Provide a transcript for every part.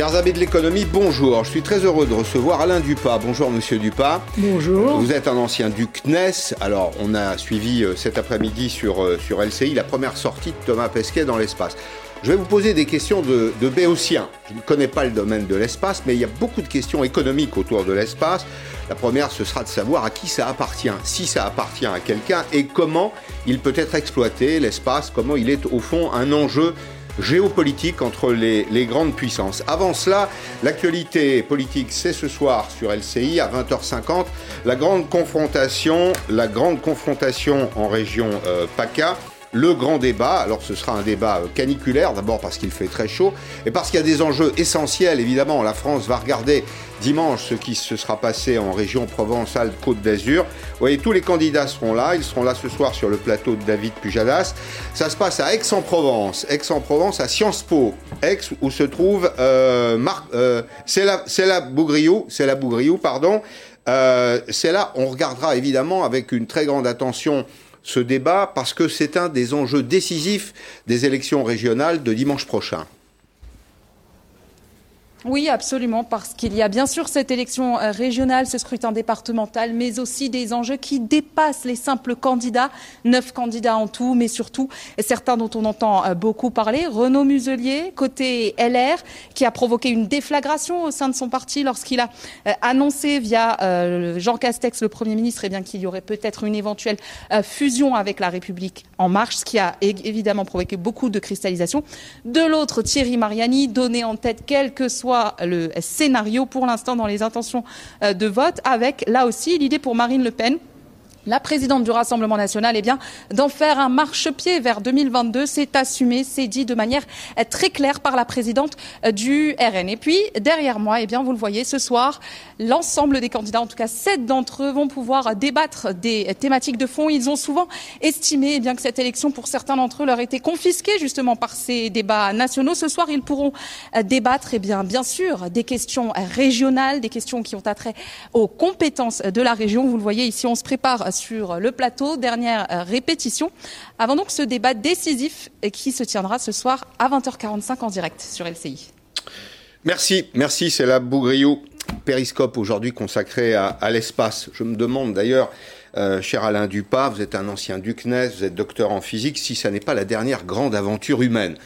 Chers amis de l'économie, bonjour. Je suis très heureux de recevoir Alain Dupas. Bonjour Monsieur Dupas. Bonjour. Vous êtes un ancien du CNES. Alors, on a suivi euh, cet après-midi sur, euh, sur LCI la première sortie de Thomas Pesquet dans l'espace. Je vais vous poser des questions de, de béotien. Je ne connais pas le domaine de l'espace, mais il y a beaucoup de questions économiques autour de l'espace. La première, ce sera de savoir à qui ça appartient, si ça appartient à quelqu'un et comment il peut être exploité, l'espace, comment il est au fond un enjeu géopolitique entre les, grandes puissances. Avant cela, l'actualité politique, c'est ce soir sur LCI à 20h50, la grande confrontation, la grande confrontation en région euh, PACA le grand débat. Alors ce sera un débat caniculaire, d'abord parce qu'il fait très chaud, et parce qu'il y a des enjeux essentiels, évidemment. La France va regarder dimanche ce qui se sera passé en région Provence-Alpes-Côte d'Azur. Vous voyez, tous les candidats seront là. Ils seront là ce soir sur le plateau de David Pujadas. Ça se passe à Aix-en-Provence. Aix-en-Provence, à Sciences Po. Aix, où se trouve euh, Marc... Euh, c'est la, la Bougriou, c'est la Bougriou, pardon. Euh, c'est là, on regardera évidemment avec une très grande attention ce débat parce que c'est un des enjeux décisifs des élections régionales de dimanche prochain. Oui, absolument, parce qu'il y a bien sûr cette élection régionale, ce scrutin départemental, mais aussi des enjeux qui dépassent les simples candidats, neuf candidats en tout, mais surtout certains dont on entend beaucoup parler. Renaud Muselier, côté LR, qui a provoqué une déflagration au sein de son parti lorsqu'il a annoncé via Jean Castex, le Premier ministre, eh bien qu'il y aurait peut-être une éventuelle fusion avec la République en marche, ce qui a évidemment provoqué beaucoup de cristallisation. De l'autre, Thierry Mariani, donné en tête quel que soit le scénario pour l'instant dans les intentions de vote, avec là aussi l'idée pour Marine Le Pen la présidente du Rassemblement national, eh bien, d'en faire un marchepied vers 2022. C'est assumé, c'est dit de manière très claire par la présidente du RN. Et puis, derrière moi, eh bien, vous le voyez, ce soir, l'ensemble des candidats, en tout cas sept d'entre eux, vont pouvoir débattre des thématiques de fond. Ils ont souvent estimé eh bien, que cette élection, pour certains d'entre eux, leur était confisquée justement par ces débats nationaux. Ce soir, ils pourront débattre, eh bien, bien sûr, des questions régionales, des questions qui ont attrait aux compétences de la région. Vous le voyez ici, on se prépare sur le plateau. Dernière répétition. Avant donc ce débat décisif qui se tiendra ce soir à 20h45 en direct sur LCI. Merci, merci. C'est la Bougriou Périscope aujourd'hui consacré à, à l'espace. Je me demande d'ailleurs, euh, cher Alain Dupas, vous êtes un ancien du CNES, vous êtes docteur en physique, si ça n'est pas la dernière grande aventure humaine.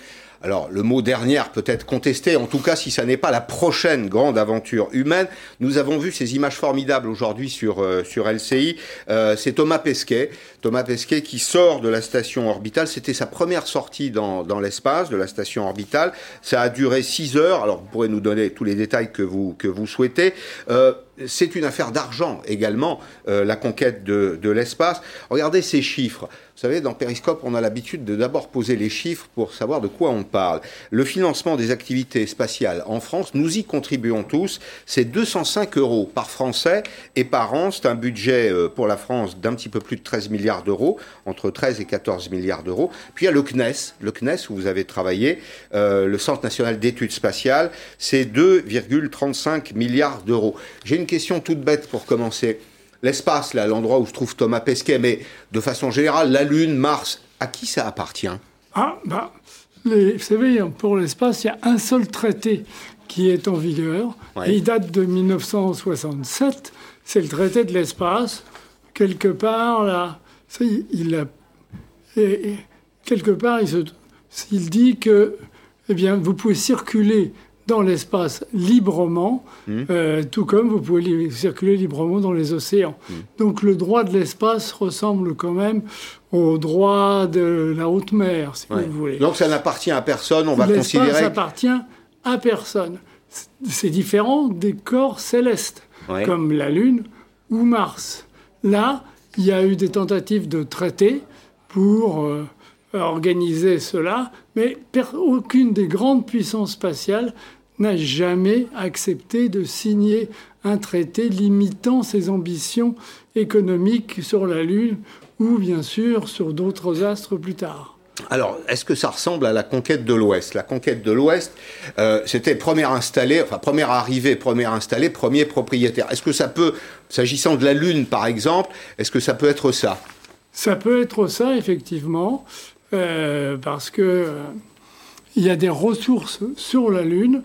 Alors, le mot dernière peut être contesté, en tout cas si ça n'est pas la prochaine grande aventure humaine. Nous avons vu ces images formidables aujourd'hui sur, euh, sur LCI. Euh, c'est Thomas Pesquet, Thomas Pesquet qui sort de la station orbitale. C'était sa première sortie dans, dans l'espace de la station orbitale. Ça a duré 6 heures. Alors, vous pourrez nous donner tous les détails que vous, que vous souhaitez. Euh, c'est une affaire d'argent également, euh, la conquête de, l'espace. Regardez ces chiffres. Vous savez, dans Periscope, on a l'habitude de d'abord poser les chiffres pour savoir de quoi on parle. Le financement des activités spatiales en France, nous y contribuons tous. C'est 205 euros par Français et par an. C'est un budget euh, pour la France d'un petit peu plus de 13 milliards d'euros, entre 13 et 14 milliards d'euros. Puis il y a le CNES, le CNES où vous avez travaillé, euh, le Centre national d'études spatiales, c'est 2,35 milliards d'euros. Une question toute bête pour commencer l'espace, là, l'endroit où se trouve Thomas Pesquet, mais de façon générale, la Lune, Mars, à qui ça appartient? Ah, bah, les, vous savez, pour l'espace, il y a un seul traité qui est en vigueur. Ouais. Et il date de 1967. C'est le traité de l'espace. Quelque part, là, il, il a, et, et quelque part, il, se, il dit que, eh bien, vous pouvez circuler dans l'espace librement, mmh. euh, tout comme vous pouvez li circuler librement dans les océans. Mmh. Donc le droit de l'espace ressemble quand même au droit de la haute mer, si ouais. vous voulez. Donc ça n'appartient à personne, on va considérer... L'espace appartient à personne. C'est différent des corps célestes, ouais. comme la Lune ou Mars. Là, il y a eu des tentatives de traité pour... Euh, organiser cela, mais aucune des grandes puissances spatiales n'a jamais accepté de signer un traité limitant ses ambitions économiques sur la Lune ou bien sûr sur d'autres astres plus tard. Alors, est-ce que ça ressemble à la conquête de l'Ouest? La conquête de l'Ouest, euh, c'était première installée, enfin première arrivée, première installée, premier propriétaire. Est-ce que ça peut, s'agissant de la Lune par exemple, est-ce que ça peut être ça? Ça peut être ça, effectivement. Euh, parce que euh, il y a des ressources sur la Lune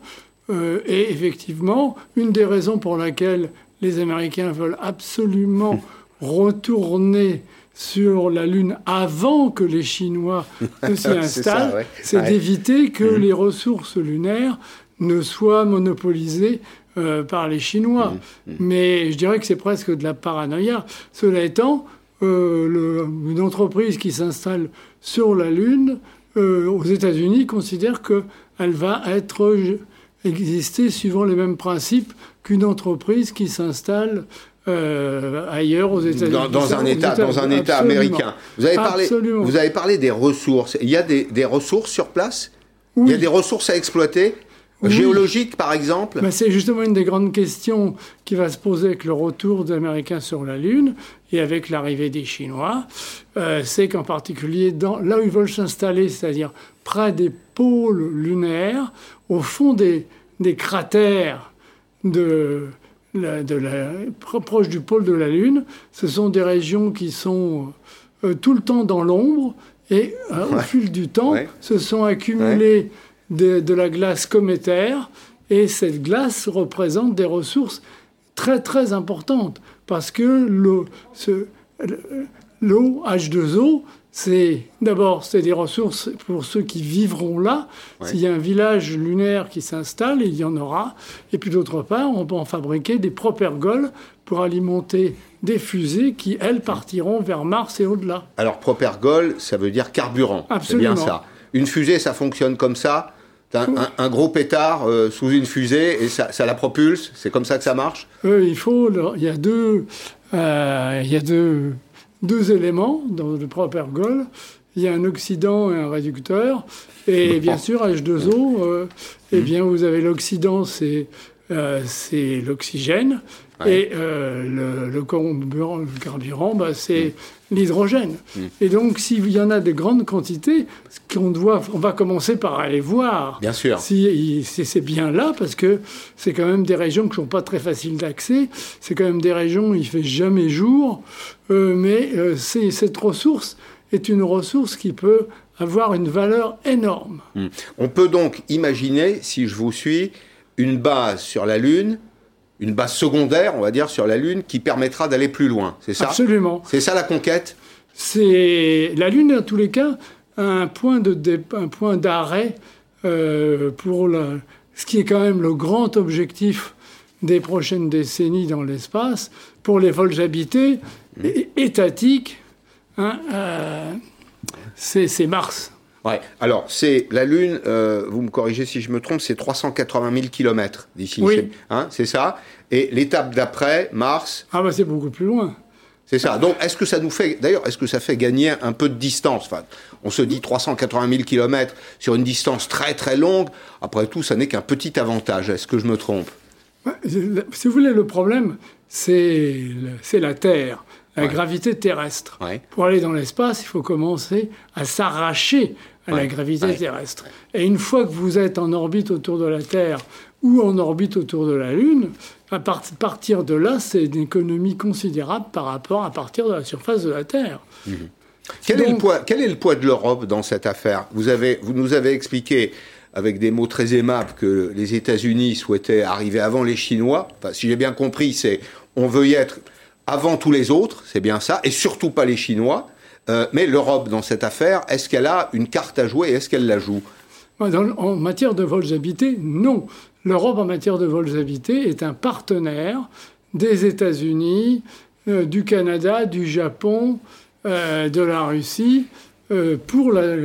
et effectivement, une des raisons pour laquelle les Américains veulent absolument retourner sur la Lune avant que les Chinois ne s'y installent, c'est d'éviter que mmh. les ressources lunaires ne soient monopolisées euh, par les Chinois. Mmh. Mmh. Mais je dirais que c'est presque de la paranoïa. Cela étant, euh, une entreprise qui s'installe sur la Lune euh, aux États-Unis considère qu'elle va être exister suivant les mêmes principes qu'une entreprise qui s'installe euh, ailleurs aux États-Unis. Dans, un État, dans un État américain. Vous avez, parlé, vous avez parlé des ressources. Il y a des, des ressources sur place? Il y a des ressources à exploiter Géologiques, par exemple ben, C'est justement une des grandes questions qui va se poser avec le retour des Américains sur la Lune et avec l'arrivée des Chinois. Euh, c'est qu'en particulier, dans, là où ils veulent s'installer, c'est-à-dire près des pôles lunaires, au fond des, des cratères de, de la, proche du pôle de la Lune. Ce sont des régions qui sont euh, tout le temps dans l'ombre et euh, au fil du temps se sont accumulées de, la glace cométaire et cette glace représente des ressources très très importantes parce que l'eau H2O c'est d'abord c'est des ressources pour ceux qui vivront là. S'il y a un village lunaire qui s'installe, il y en aura. Et puis d'autre part, on peut en fabriquer des propergoles pour alimenter des fusées qui, elles, partiront vers Mars et au-delà. Alors propergol, ça veut dire carburant. C'est bien ça. Une fusée, ça fonctionne comme ça un, gros pétard euh, sous une fusée et ça, la propulse C'est comme ça que ça marche? Euh, Il faut. Il y a deux. Euh, il y a deux deux éléments dans le propergol. Il y a un oxydant et un réducteur. Et bien sûr, H2O, euh, eh bien, vous avez l'oxydant, c'est l'oxygène. Et le, carburant, bah, c'est mm. L'hydrogène. Mm. Et donc, s'il y en a de grandes quantités, qu'on doit, on va commencer par aller voir. Bien sûr. Si, c'est bien là, parce que c'est quand même des régions qui sont pas très faciles d'accès. C'est quand même des régions où il fait jamais jour. Euh, mais euh, cette ressource est une ressource qui peut avoir une valeur énorme. Mm. On peut donc imaginer, si je vous suis, une base sur la Lune une base secondaire, on va dire, sur la Lune qui permettra d'aller plus loin. C'est ça? Absolument. C'est ça la conquête? C'est la Lune, en tous les cas, un point de un point d'arrêt euh, pour ce qui est quand même le grand objectif des prochaines décennies dans l'espace pour les vols habités mmh. étatiques. Hein, euh, c'est Mars. Ouais. Alors, c'est la Lune, euh, vous me corrigez si je me trompe, c'est 380 000 km d'ici. Oui. Hein, c'est ça. Et l'étape d'après, Mars. Ah, bah c'est beaucoup plus loin. C'est ça. Donc, est-ce que ça nous fait, d'ailleurs, est-ce que ça fait gagner un peu de distance? Enfin, On se dit 380 000 km sur une distance très très longue. Après tout, ça n'est qu'un petit avantage. Est-ce que je me trompe? Si vous voulez, le problème, c'est la Terre la gravité terrestre. Pour aller dans l'espace, il faut commencer à s'arracher à la gravité terrestre. Et une fois que vous êtes en orbite autour de la Terre ou en orbite autour de la Lune, à partir de là, c'est une économie considérable par rapport à partir de la surface de la Terre. Mhm. Quel, est le poids, quel est le poids de l'Europe dans cette affaire? Vous, avez, vous nous avez expliqué avec des mots très aimables que les États-Unis souhaitaient arriver avant les Chinois. Enfin, si j'ai bien compris, c'est on veut y être avant tous les autres, c'est bien ça, et surtout pas les Chinois. Euh, mais l'Europe, dans cette affaire, est-ce qu'elle a une carte à jouer et est-ce qu'elle la joue? En matière de vols habités, non. L'Europe, en matière de vols habités, est un partenaire des États-Unis, euh, du Canada, du Japon, euh, de la Russie, pour la,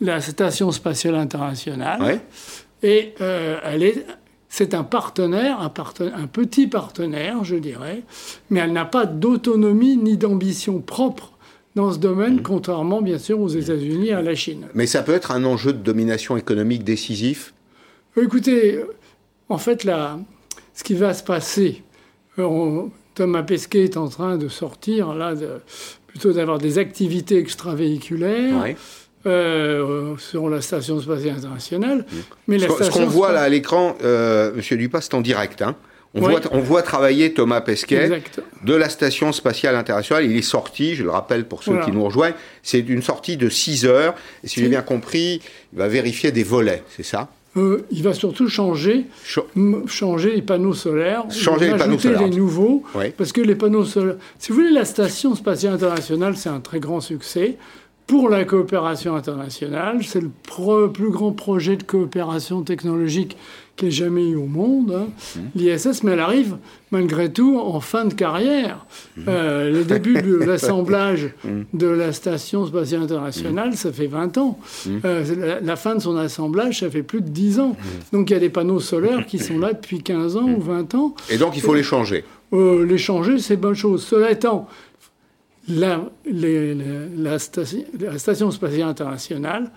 la, Station spatiale internationale. Et elle est c'est un partenaire, un, un, petit partenaire, je dirais, mais elle n'a pas d'autonomie ni d'ambition propre dans ce domaine, mmh. contrairement bien sûr aux États-Unis et à la Chine. Mais ça peut être un enjeu de domination économique décisif? Écoutez, en fait, là, ce qui va se passer, euh, Thomas Pesquet est en train de sortir, là, plutôt d'avoir des activités extravéhiculaires. Euh, sur la station spatiale internationale. Ce, qu'on voit là à l'écran, euh, Monsieur Dupas, c'est en direct. Hein. On, voit, on, voit, travailler Thomas Pesquet de la station spatiale internationale. Il est sorti, je le rappelle pour ceux qui nous rejoignent, c'est une sortie de 6 heures. Et si j'ai bien compris, il va vérifier des volets, c'est ça? Euh, il va surtout changer, changer les panneaux solaires, changer les panneaux solaires. des nouveaux, parce que les panneaux solaires. Si vous voulez, la station spatiale internationale, c'est un très grand succès pour la coopération internationale. C'est le plus grand projet de coopération technologique qui ait jamais eu au monde, hein. mmh. l'ISS, mais elle arrive malgré tout en fin de carrière. Mmh. Euh, le début de l'assemblage mmh. de la Station spatiale internationale, ça fait 20 ans. Euh, la, fin de son assemblage, ça fait plus de 10 ans. Donc il y a des panneaux solaires qui sont là depuis 15 ans ou 20 ans. Et donc il faut les changer euh, Les changer, c'est bonne chose. Cela étant, la, Station spatiale internationale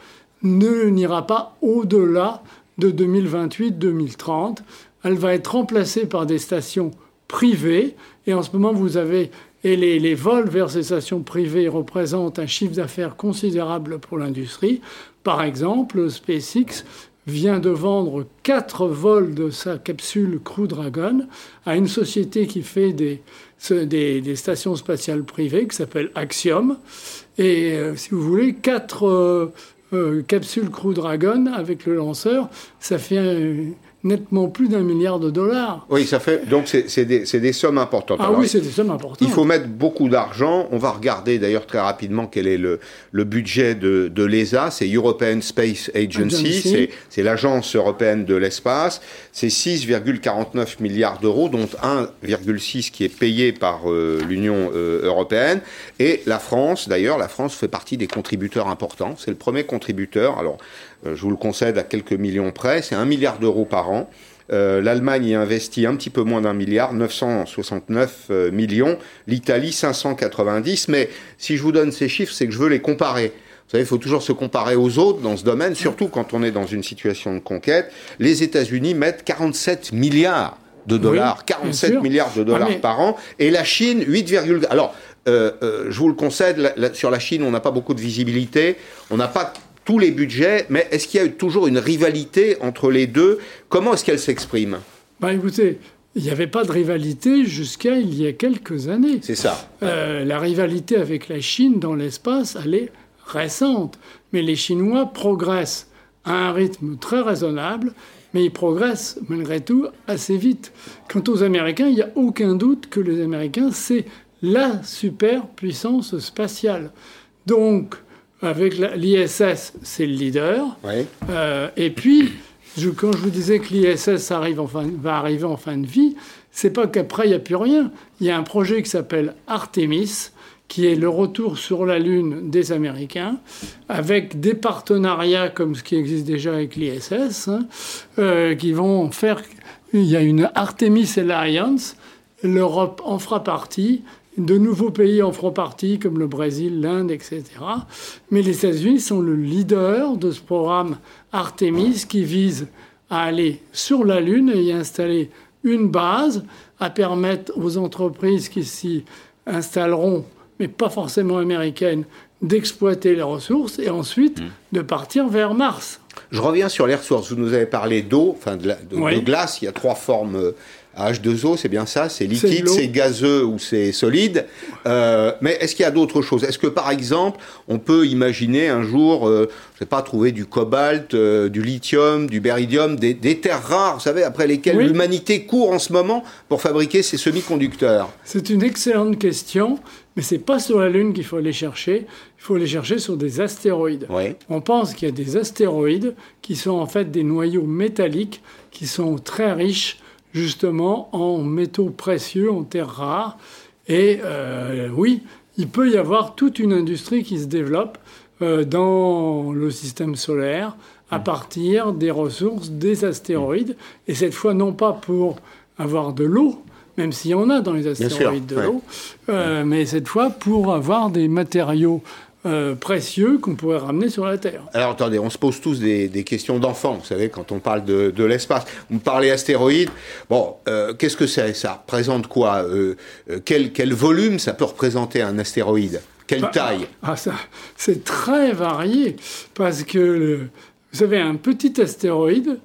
ne n'ira pas au-delà de 2028-2030. Elle va être remplacée par des stations privées. Et en ce moment, vous avez. Et les, les vols vers ces stations privées représentent un chiffre d'affaires considérable pour l'industrie. Par exemple, SpaceX vient de vendre quatre vols de sa capsule Crew Dragon à une société qui fait des, stations spatiales privées qui s'appelle Axiom. Et euh, si vous voulez, quatre euh, euh, capsule Crew Dragon avec le lanceur, ça fait nettement plus d'un milliard de dollars. Oui, ça fait. Donc, c'est des, des, sommes importantes. Ah oui, c'est des sommes importantes. Il faut mettre beaucoup d'argent. On va regarder d'ailleurs très rapidement quel est le, le budget de, de l'ESA. C'est European Space Agency. C'est l'agence européenne de l'espace. C'est 6,49 milliards d'euros, dont 1,6 qui est payé par euh, l'Union euh, européenne. Et la France, d'ailleurs, la France fait partie des contributeurs importants. C'est le premier contributeur. Alors, je vous le concède à quelques millions près, c'est un milliard d'euros par an. Euh, L'Allemagne y investit un petit peu moins d'un milliard, 969 euh, millions. L'Italie, 590. Mais si je vous donne ces chiffres, c'est que je veux les comparer. Vous savez, il faut toujours se comparer aux autres dans ce domaine, surtout quand on est dans une situation de conquête. Les États-Unis mettent 47 milliards de dollars, 47 milliards de dollars ah, par an, et la Chine 8, alors je vous le concède, sur la Chine, on n'a pas beaucoup de visibilité, on n'a pas tous les budgets, mais est-ce qu'il y a toujours une rivalité entre les deux? Comment est-ce qu'elle s'exprime? Bah, Écoutez, il n'y avait pas de rivalité jusqu'à il y a quelques années. C'est ça. Euh, la rivalité avec la Chine dans l'espace, elle est récente. Mais les Chinois progressent à un rythme très raisonnable, mais ils progressent malgré tout assez vite. Quant aux Américains, il n'y a aucun doute que les Américains, c'est la superpuissance spatiale. Donc, avec l'ISS, c'est le leader. Euh, et puis, quand je vous disais que l'ISS arrive va arriver en fin de vie, c'est pas qu'après, il n'y a plus rien. Il y a un projet qui s'appelle Artemis, qui est le retour sur la Lune des Américains, avec des partenariats comme ce qui existe déjà avec l'ISS, hein, euh, qui vont faire... Il y a une Artemis Alliance, l'Europe en fera partie, de nouveaux pays en feront partie, comme le Brésil, l'Inde, etc. Mais les États-Unis sont le leader de ce programme Artemis qui vise à aller sur la Lune et y installer une base, à permettre aux entreprises qui s'y installeront, mais pas forcément américaines, d'exploiter les ressources et ensuite mmh. de partir vers Mars. Je reviens sur les ressources. Vous nous avez parlé d'eau, enfin de, de, glace. Il y a trois formes euh, H2O, c'est bien ça C'est liquide, c'est gazeux ou c'est solide. Euh, mais est-ce qu'il y a d'autres choses? Est-ce que par exemple, on peut imaginer un jour, euh, je sais pas, trouver du cobalt, euh, du lithium, du béridium, des, terres rares, vous savez, après lesquelles l'humanité court en ce moment pour fabriquer ces semi-conducteurs? C'est une excellente question, mais c'est pas sur la Lune qu'il faut les chercher. Il faut les chercher sur des astéroïdes. On pense qu'il y a des astéroïdes qui sont en fait des noyaux métalliques qui sont très riches justement en métaux précieux, en terres rares. Et euh, oui, il peut y avoir toute une industrie qui se développe euh, dans le système solaire à partir des ressources des astéroïdes. Et cette fois, non pas pour avoir de l'eau, même s'il y en a dans les astéroïdes de l'eau, euh, mais cette fois pour avoir des matériaux euh, précieux qu'on pourrait ramener sur la Terre. Alors attendez, on se pose tous des, questions d'enfants, vous savez, quand on parle de, l'espace. Vous me parlez astéroïdes, bon, euh, qu'est-ce que c'est? Ça représente quoi? Euh, quel, quel, volume ça peut représenter un astéroïde? Quelle bah, taille? ah, ça, C'est très varié, parce que, vous savez, un petit astéroïde,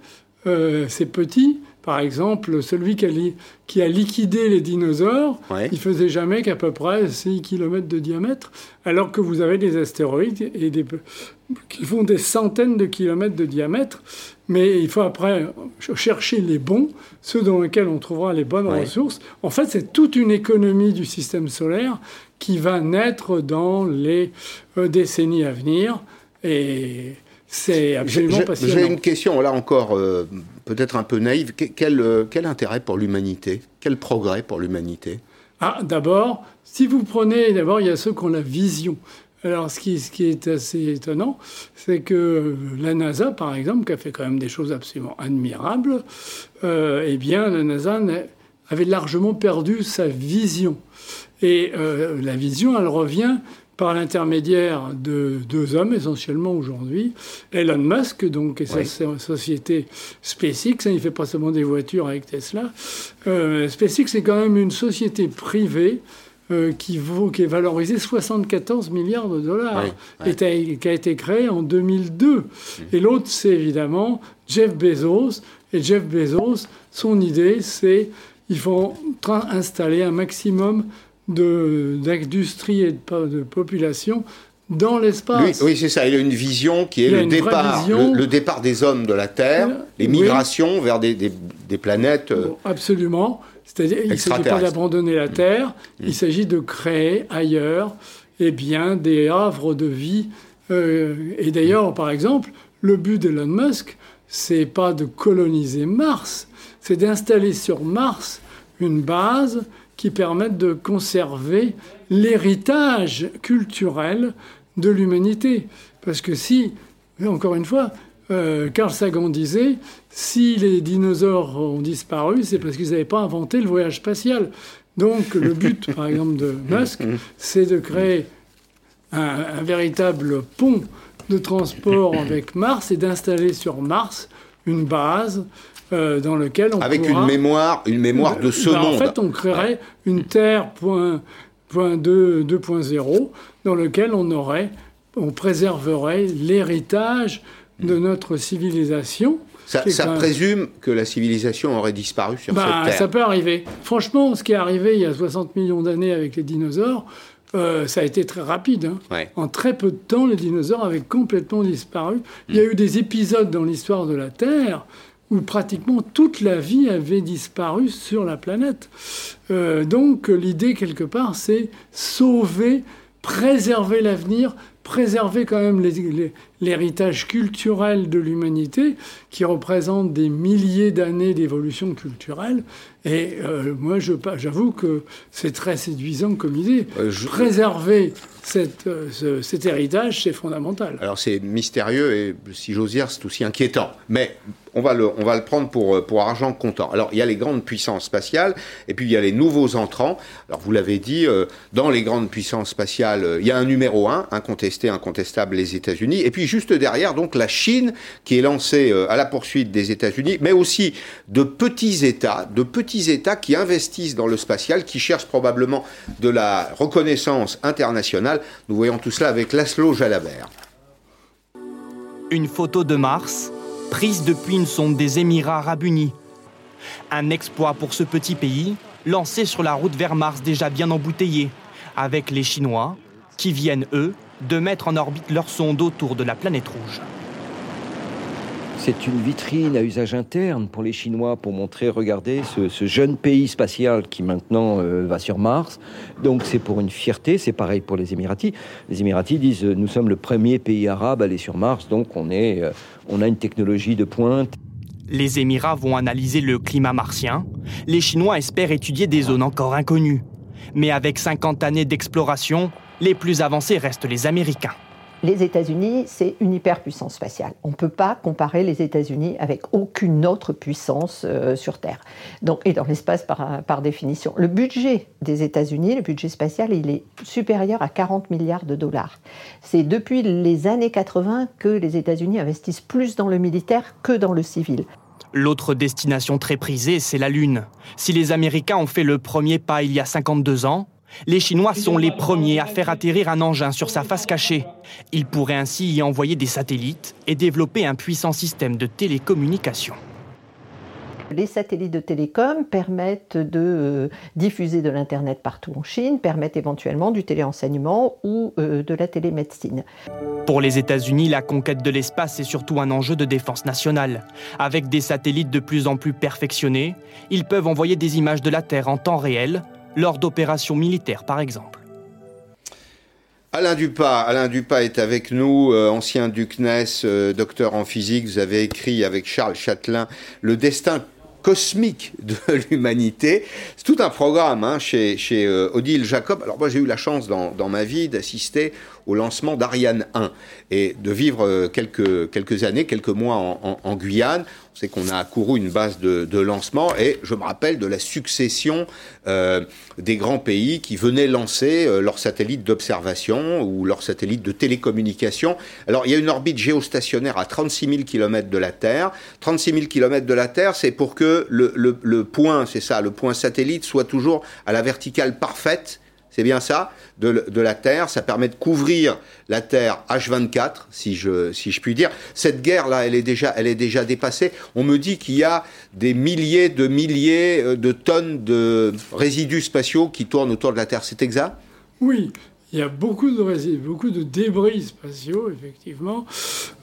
c'est petit, Par exemple, celui qui a, liquidé les dinosaures, il faisait jamais qu'à peu près 6 km de diamètre, alors que vous avez des astéroïdes et des, qui font des centaines de kilomètres de diamètre. Mais il faut après chercher les bons, ceux dans lesquels on trouvera les bonnes ressources. En fait, c'est toute une économie du système solaire qui va naître dans les euh, décennies à venir. Et c'est absolument passionnant. J'ai une question, là encore, euh, peut-être un peu naïve. Quel, euh, quel intérêt pour l'humanité? Quel progrès pour l'humanité? Ah, D'abord, si vous prenez, d'abord, il y a ceux qui ont la vision. Alors, ce qui, ce qui est assez étonnant, c'est que la NASA, par exemple, qui a fait quand même des choses absolument admirables, euh, eh bien, la NASA avait largement perdu sa vision. Et la vision, elle revient par l'intermédiaire de deux hommes essentiellement aujourd'hui. Elon Musk, donc, et sa société SpaceX, hein, il fait pas seulement des voitures avec Tesla. Euh, SpaceX est quand même une société privée euh, qui, vaut, qui est valorisée 74 milliards de dollars et qui a été créée en 2002. Mmh. Et l'autre, c'est évidemment Jeff Bezos. Et Jeff Bezos, son idée, c'est il faut installer un maximum d'industrie et de, population dans l'espace. Oui, c'est ça. Il a une vision qui est le départ, le, départ des hommes de la Terre, les migrations vers des, des, planètes. Euh, absolument. C'est-à-dire, il ne s'agit pas d'abandonner la Terre, mm. il s'agit de créer ailleurs eh bien, des havres de vie. Euh, et d'ailleurs, par exemple, le but d'Elon Musk, c'est pas de coloniser Mars, c'est d'installer sur Mars une base qui permettent de conserver l'héritage culturel de l'humanité. Parce que si, encore une fois, euh, Carl Sagan disait, si les dinosaures ont disparu, c'est parce qu'ils n'avaient pas inventé le voyage spatial. Donc le but, par exemple, de Musk, c'est de créer un, véritable pont de transport avec Mars et d'installer sur Mars une base euh, dans lequel on Avec une mémoire, une mémoire de ce ben, monde. En fait, on créerait une Terre point, 2.0 dans lequel on aurait, on préserverait l'héritage de notre civilisation. Ça, présume que la civilisation aurait disparu sur cette ben, Terre. Ça peut arriver. Franchement, ce qui est arrivé il y a 60 millions d'années avec les dinosaures, euh, ça a été très rapide. Hein. En très peu de temps, les dinosaures avaient complètement disparu. Il y a eu des épisodes dans l'histoire de la Terre où pratiquement toute la vie avait disparu sur la planète. Euh, donc l'idée quelque part, c'est sauver, préserver l'avenir, préserver quand même l'héritage culturel de l'humanité qui représente des milliers d'années d'évolution culturelle. Et euh, moi, j'avoue que c'est très séduisant comme idée. Euh, préserver cette, cet héritage, c'est fondamental. Alors c'est mystérieux et, si j'ose dire, c'est aussi inquiétant. Mais on va le, on va le prendre pour, euh, pour argent comptant. Alors, il y a les grandes puissances spatiales, et puis il y a les nouveaux entrants. Alors, vous l'avez dit, euh, dans les grandes puissances spatiales, euh, il y a un numéro un, incontesté, incontestable, les États-Unis. Et puis, juste derrière, donc, la Chine, qui est lancée à la poursuite des États-Unis, mais aussi de petits États, de petits États qui investissent dans le spatial, qui cherchent probablement de la reconnaissance internationale. Nous voyons tout cela avec Laszlo Jalabert. Une photo de Mars prise depuis une sonde des Émirats arabes unis. Un exploit pour ce petit pays, lancé sur la route vers Mars déjà bien embouteillée, avec les Chinois, qui viennent, eux, de mettre en orbite leur sonde autour de la planète rouge. C'est une vitrine à usage interne pour les Chinois pour montrer, regardez, ce, jeune pays spatial qui maintenant euh, va sur Mars. Donc c'est pour une fierté, c'est pareil pour les Émiratis. Les Émiratis disent nous sommes le premier pays arabe à aller sur Mars, donc on, est, euh, on a une technologie de pointe. Les Émirats vont analyser le climat martien. Les Chinois espèrent étudier des zones encore inconnues. Mais avec 50 années d'exploration, les plus avancés restent les Américains les États-Unis, c'est une hyperpuissance spatiale. On ne peut pas comparer les États-Unis avec aucune autre puissance euh, sur Terre. Donc, et dans l'espace par, par, définition. Le budget des États-Unis, le budget spatial, il est supérieur à 40 milliards de dollars. C'est depuis les années 80 que les États-Unis investissent plus dans le militaire que dans le civil. L'autre destination très prisée, c'est la Lune. Si les Américains ont fait le premier pas il y a 52 ans, les Chinois sont les premiers à faire atterrir un engin sur sa face cachée. Ils pourraient ainsi y envoyer des satellites et développer un puissant système de télécommunication. Les satellites de télécom permettent de euh, diffuser de l'Internet partout en Chine, permettent éventuellement du téléenseignement ou euh, de la télémédecine. Pour les États-Unis, la conquête de l'espace est surtout un enjeu de défense nationale. Avec des satellites de plus en plus perfectionnés, ils peuvent envoyer des images de la Terre en temps réel, lors d'opérations militaires par exemple. Alain Dupas, Alain Dupas est avec nous, euh, ancien du CNES, euh, docteur en physique. Vous avez écrit avec Charles Châtelain Le destin cosmique de l'humanité. C'est tout un programme hein, chez, chez euh, Odile Jacob. Alors moi j'ai eu la chance dans, dans ma vie d'assister au lancement d'Ariane 1 et de vivre quelques, quelques années, quelques mois en, Guyane. C'est qu'on a couru une base de, de, lancement et je me rappelle de la succession euh, des grands pays qui venaient lancer euh, leurs satellites d'observation ou leurs satellites de télécommunication. Alors il y a une orbite géostationnaire à 36 000 km de la Terre. 36 000 km de la Terre, c'est pour que le, le, le point, c'est ça, le point satellite soit toujours à la verticale parfaite c'est bien ça, de, la Terre. Ça permet de couvrir la Terre H24, si je, puis dire. Cette guerre-là, elle, est déjà, elle est déjà dépassée. On me dit qu'il y a des milliers de milliers euh, de tonnes de résidus spatiaux qui tournent autour de la Terre. C'est exact? Oui. Il y a beaucoup de résidus, beaucoup de débris spatiaux, effectivement.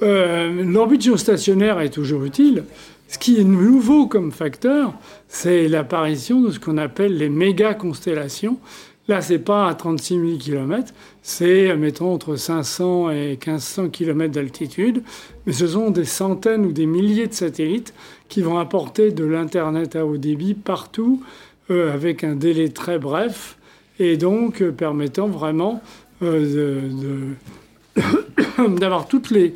Euh, l'orbite géostationnaire est toujours utile. Ce qui est nouveau comme facteur, c'est l'apparition de ce qu'on appelle les méga-constellations, Là, c'est pas à 36 000 km, c'est, mettons, entre 500 et 1500 km d'altitude. Mais ce sont des centaines ou des milliers de satellites qui vont apporter de l'Internet à haut débit partout, euh, avec un délai très bref, et donc euh, permettant vraiment euh, d'avoir toutes les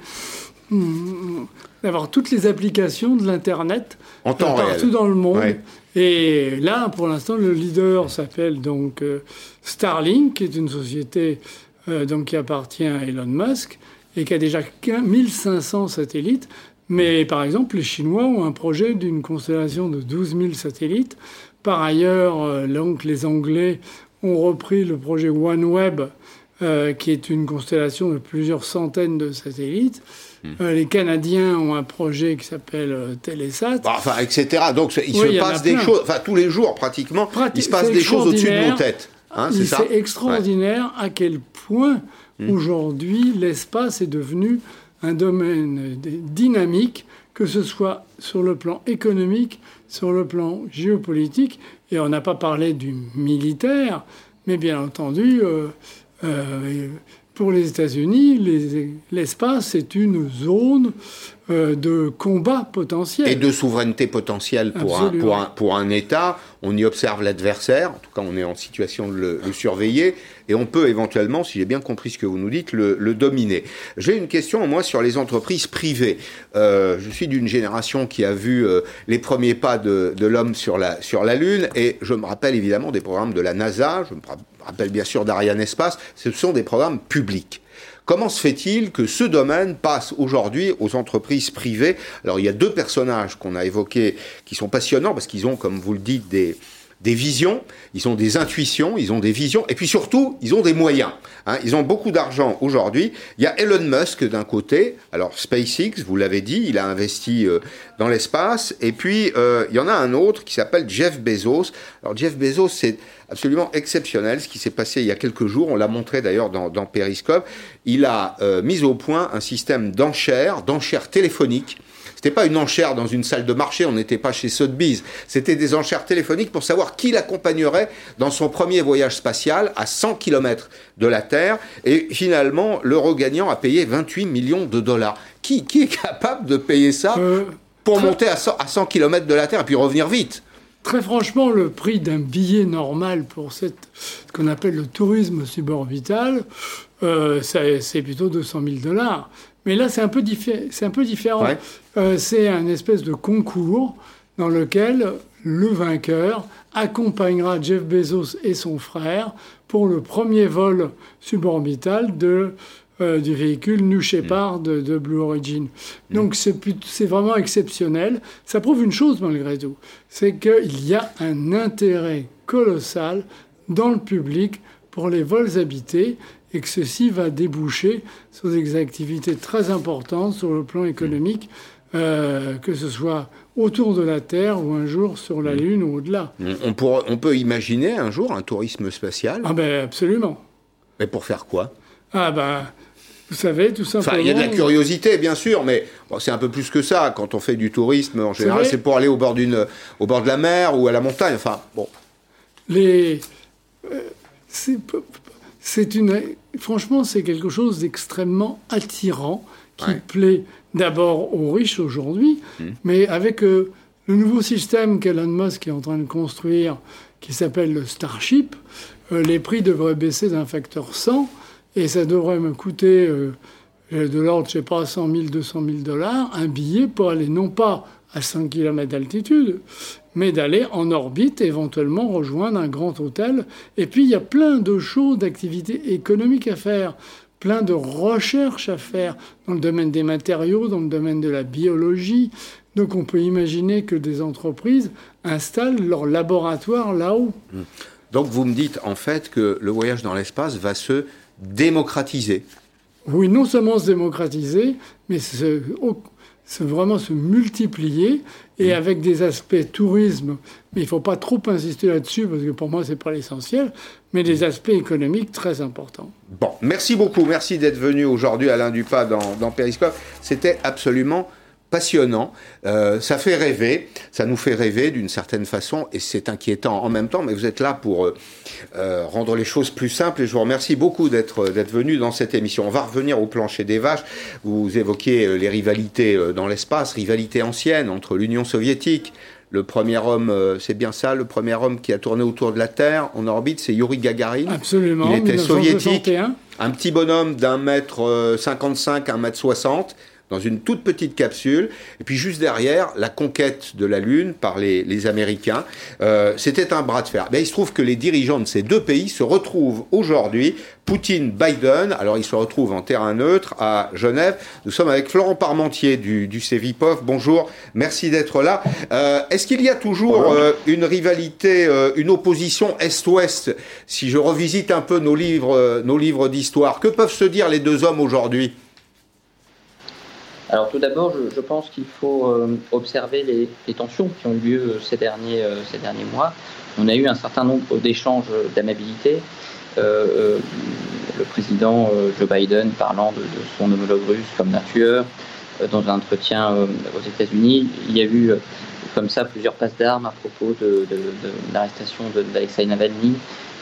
d'avoir toutes les applications de l'Internet partout dans le monde. Et là, pour l'instant, le leader s'appelle donc euh, Starlink, qui est une société euh, donc, qui appartient à Elon Musk et qui a déjà 1500 satellites. Mais par exemple, les Chinois ont un projet d'une constellation de 12 000 satellites. Par ailleurs, euh, donc, les Anglais ont repris le projet OneWeb, qui est une constellation de plusieurs centaines de satellites. Euh, les Canadiens ont un projet qui s'appelle euh, Télésat. Bah, enfin, etc. Donc il se passe des choses, enfin tous les jours pratiquement, il se passe des choses au-dessus de nos têtes. Hein, c'est extraordinaire à quel point hmm. aujourd'hui l'espace est devenu un domaine dynamique, que ce soit sur le plan économique, sur le plan géopolitique, et on n'a pas parlé du militaire, mais bien entendu, euh, pour les États-Unis, l'espace est une zone euh, de combat potentiel. Et de souveraineté potentielle pour un, pour, un, pour un, État. On y observe l'adversaire, en tout cas on est en situation de le, surveiller, et on peut éventuellement, si j'ai bien compris ce que vous nous dites, le, le dominer. J'ai une question, moi, sur les entreprises privées. Euh, je suis d'une génération qui a vu euh, les premiers pas de, de l'homme sur la, sur la Lune, et je me rappelle évidemment des programmes de la NASA, je me rappelle bien sûr d'Ariane Espace, ce sont des programmes publics. Comment se fait-il que ce domaine passe aujourd'hui aux entreprises privées? Alors il y a deux personnages qu'on a évoqués qui sont passionnants parce qu'ils ont, comme vous le dites, des, des visions, ils ont des intuitions, ils ont des visions, et puis surtout, ils ont des moyens. Hein. Ils ont beaucoup d'argent aujourd'hui. Il y a Elon Musk d'un côté, alors SpaceX, vous l'avez dit, il a investi euh, dans l'espace, et puis euh, il y en a un autre qui s'appelle Jeff Bezos. Alors Jeff Bezos, c'est absolument exceptionnel ce qui s'est passé il y a quelques jours, on l'a montré d'ailleurs dans, Periscope. Il a euh, mis au point un système d'enchères, d'enchères téléphoniques, c'était pas une enchère dans une salle de marché, on n'était pas chez Sotheby's. C'était des enchères téléphoniques pour savoir qui l'accompagnerait dans son premier voyage spatial à 100 km de la Terre. Et finalement, l'euro gagnant a payé 28 millions de dollars. Qui, qui est capable de payer ça euh, pour monter à 100, à 100 km de la Terre et puis revenir vite? Très franchement, le prix d'un billet normal pour cette, ce qu'on appelle le tourisme suborbital, euh, c'est plutôt 200 000 dollars. Mais là, c'est un, peu c'est un peu différent. Euh, c'est un espèce de concours dans lequel le vainqueur accompagnera Jeff Bezos et son frère pour le premier vol suborbital de, euh, du véhicule New Shepard de, de Blue Origin. Mm. Donc c'est vraiment exceptionnel. Ça prouve une chose malgré tout, c'est qu'il y a un intérêt colossal dans le public pour les vols habités et que ceci va déboucher sur des activités très importantes sur le plan économique que ce soit autour de la Terre ou un jour sur la mm. Lune ou au-delà. On, on peut imaginer un jour un tourisme spatial Ah ben absolument. Mais pour faire quoi? Ah ben, vous savez, tout simplement... Enfin, il y a de la curiosité, bien sûr, mais c'est un peu plus que ça. Quand on fait du tourisme, en général, c'est pour aller au bord, au bord de la mer ou à la montagne. Enfin, bon. Les... Euh, c'est, une... Franchement, c'est quelque chose d'extrêmement attirant qui plaît d'abord aux riches aujourd'hui, hmm. mais avec euh, le nouveau système qu'Elon Musk est en train de construire, qui s'appelle le Starship, euh, les prix devraient baisser d'un facteur 100, et ça devrait me coûter euh, de l'ordre, je sais pas, 100 000, 200 000 dollars, un billet pour aller non pas à 5 km d'altitude, mais d'aller en orbite, éventuellement rejoindre un grand hôtel. Et puis, il y a plein de choses, d'activités économiques à faire plein de recherches à faire dans le domaine des matériaux, dans le domaine de la biologie. Donc on peut imaginer que des entreprises installent leur laboratoire là-haut. Mmh. Donc vous me dites en fait que le voyage dans l'espace va se démocratiser. Oui, non seulement se démocratiser, mais se, vraiment se multiplier et mmh. avec des aspects tourisme. Mais il ne faut pas trop insister là-dessus parce que pour moi, ce n'est pas l'essentiel mais des aspects économiques très importants. Bon, merci beaucoup. Merci d'être venu aujourd'hui, Alain Dupas, dans, dans Periscope. C'était absolument passionnant. Euh, ça fait rêver, ça nous fait rêver d'une certaine façon, et c'est inquiétant en même temps, mais vous êtes là pour euh, euh, rendre les choses plus simples, et je vous remercie beaucoup d'être venu dans cette émission. On va revenir au plancher des vaches. Vous évoquiez les rivalités dans l'espace, rivalités anciennes entre l'Union soviétique, le premier homme, c'est bien ça, le premier homme qui a tourné autour de la Terre en orbite, c'est Yuri Gagarin. Absolument. Il était soviétique, un petit bonhomme d'un mètre 55, euh, un mètre 60 dans une toute petite capsule. Et puis juste derrière, la conquête de la Lune par les, les Américains. Euh, C'était un bras de fer. Mais il se trouve que les dirigeants de ces deux pays se retrouvent aujourd'hui. Poutine, Biden, alors ils se retrouvent en terrain neutre à Genève. Nous sommes avec Florent Parmentier du, du CEVIPOF. Bonjour, merci d'être là. Euh, Est-ce qu'il y a toujours euh, une rivalité, euh, une opposition Est-Ouest? Si je revisite un peu nos livres, euh, nos livres d'histoire, que peuvent se dire les deux hommes aujourd'hui? Alors tout d'abord, je, pense qu'il faut euh, observer les, tensions qui ont eu lieu euh, ces derniers, euh, ces derniers mois. On a eu un certain nombre d'échanges d'amabilité. le président Joe Biden parlant de, son homologue russe comme nature dans un entretien aux États-Unis. Il y a eu comme ça plusieurs passes d'armes à propos de, l'arrestation d'Alexei Navalny.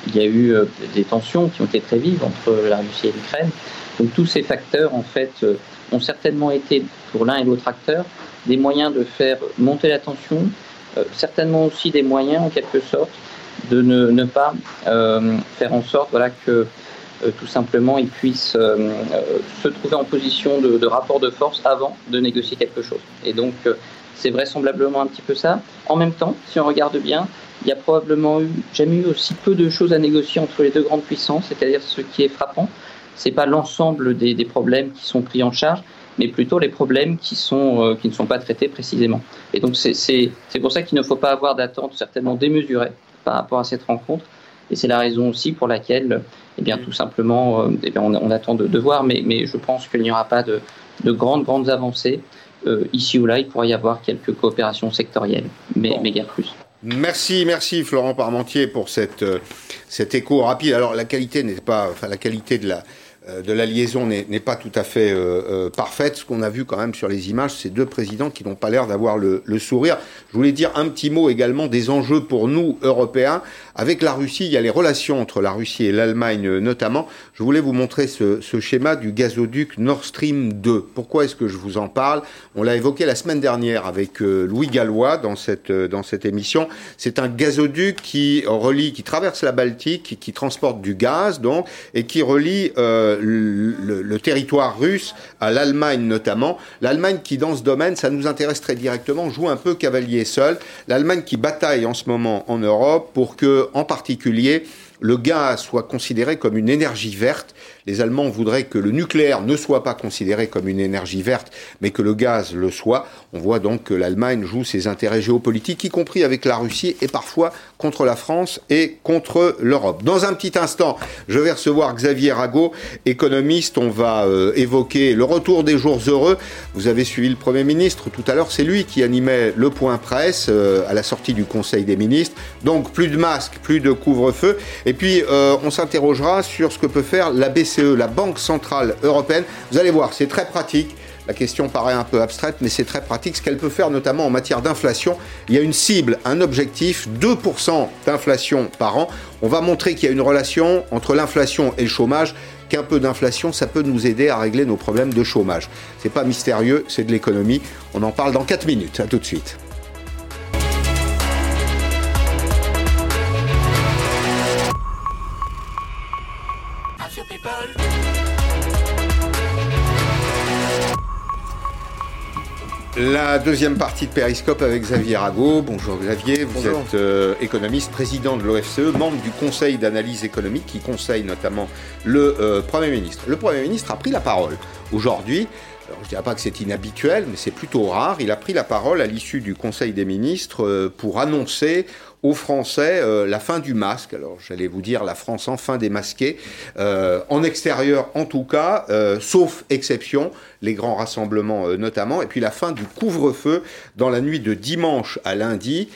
Il y a eu des tensions qui ont été très vives entre la Russie et l'Ukraine. Donc tous ces facteurs, en fait, ont certainement été, pour l'un et l'autre acteur, des moyens de faire monter la tension, euh, certainement aussi des moyens, en quelque sorte, de ne, pas euh, faire en sorte voilà, que euh, tout simplement ils puissent se trouver en position de, rapport de force avant de négocier quelque chose. Et donc, c'est vraisemblablement un petit peu ça. En même temps, si on regarde bien, il y a probablement eu, jamais eu aussi peu de choses à négocier entre les deux grandes puissances, c'est-à-dire ce qui est frappant, c'est pas l'ensemble des, problèmes qui sont pris en charge, mais plutôt les problèmes qui, sont, euh, qui ne sont pas traités précisément. Et donc c'est pour ça qu'il ne faut pas avoir d'attente certainement démesurée par rapport à cette rencontre. Et c'est la raison aussi pour laquelle, eh bien, tout simplement, euh, eh bien, on, attend de, voir, mais, mais je pense qu'il n'y aura pas de, de, grandes, grandes avancées. Euh, ici ou là, il pourrait y avoir quelques coopérations sectorielles, mais, mais guère plus. Merci, merci Florent Parmentier pour cette, cet écho rapide. Alors la qualité n'est pas, enfin la qualité de la, euh, de la liaison n'est pas tout à fait euh, euh, parfaite. Ce qu'on a vu quand même sur les images, c'est deux présidents qui n'ont pas l'air d'avoir le, sourire. Je voulais dire un petit mot également des enjeux pour nous, Européens. Avec la Russie, il y a les relations entre la Russie et l'Allemagne notamment. Je voulais vous montrer ce, schéma du gazoduc Nord Stream 2. Pourquoi est-ce que je vous en parle? On l'a évoqué la semaine dernière avec Louis Gallois dans cette, dans cette émission. C'est un gazoduc qui relie, qui traverse la Baltique, qui, transporte du gaz donc, et qui relie le, territoire russe, à l'Allemagne notamment. L'Allemagne qui, dans ce domaine, ça nous intéresse très directement, joue un peu cavalier seul. L'Allemagne qui bataille en ce moment en Europe pour que, en particulier, le gaz soit considéré comme une énergie verte. Les Allemands voudraient que le nucléaire ne soit pas considéré comme une énergie verte, mais que le gaz le soit. On voit donc que l'Allemagne joue ses intérêts géopolitiques, y compris avec la Russie et parfois contre la France et contre l'Europe. Dans un petit instant, je vais recevoir Xavier Rago, économiste. On va euh, évoquer le retour des jours heureux. Vous avez suivi le Premier ministre tout à l'heure. C'est lui qui animait le point presse euh, à la sortie du Conseil des ministres. Donc plus de masques, plus de couvre-feu. Et puis euh, on s'interrogera sur ce que peut faire la BCE, la Banque Centrale Européenne. Vous allez voir, c'est très pratique. La question paraît un peu abstraite, mais c'est très pratique. Ce qu'elle peut faire, notamment en matière d'inflation, il y a une cible, un objectif, 2% d'inflation par an. On va montrer qu'il y a une relation entre l'inflation et le chômage qu'un peu d'inflation, ça peut nous aider à régler nos problèmes de chômage. C'est pas mystérieux, c'est de l'économie. On en parle dans 4 minutes. À tout de suite. La deuxième partie de Périscope avec Xavier Rago. Bonjour Xavier, vous êtes euh, économiste, président de l'OFCE, membre du Conseil d'analyse économique qui conseille notamment le euh, Premier ministre. Le Premier ministre a pris la parole aujourd'hui. je ne dirais pas que c'est inhabituel, mais c'est plutôt rare. Il a pris la parole à l'issue du Conseil des ministres euh, pour annoncer aux Français euh, la fin du masque. Alors j'allais vous dire la France enfin démasquée, euh, en extérieur en tout cas, euh, sauf exception, les grands rassemblements notamment, et puis la fin du couvre-feu dans la nuit de dimanche à lundi.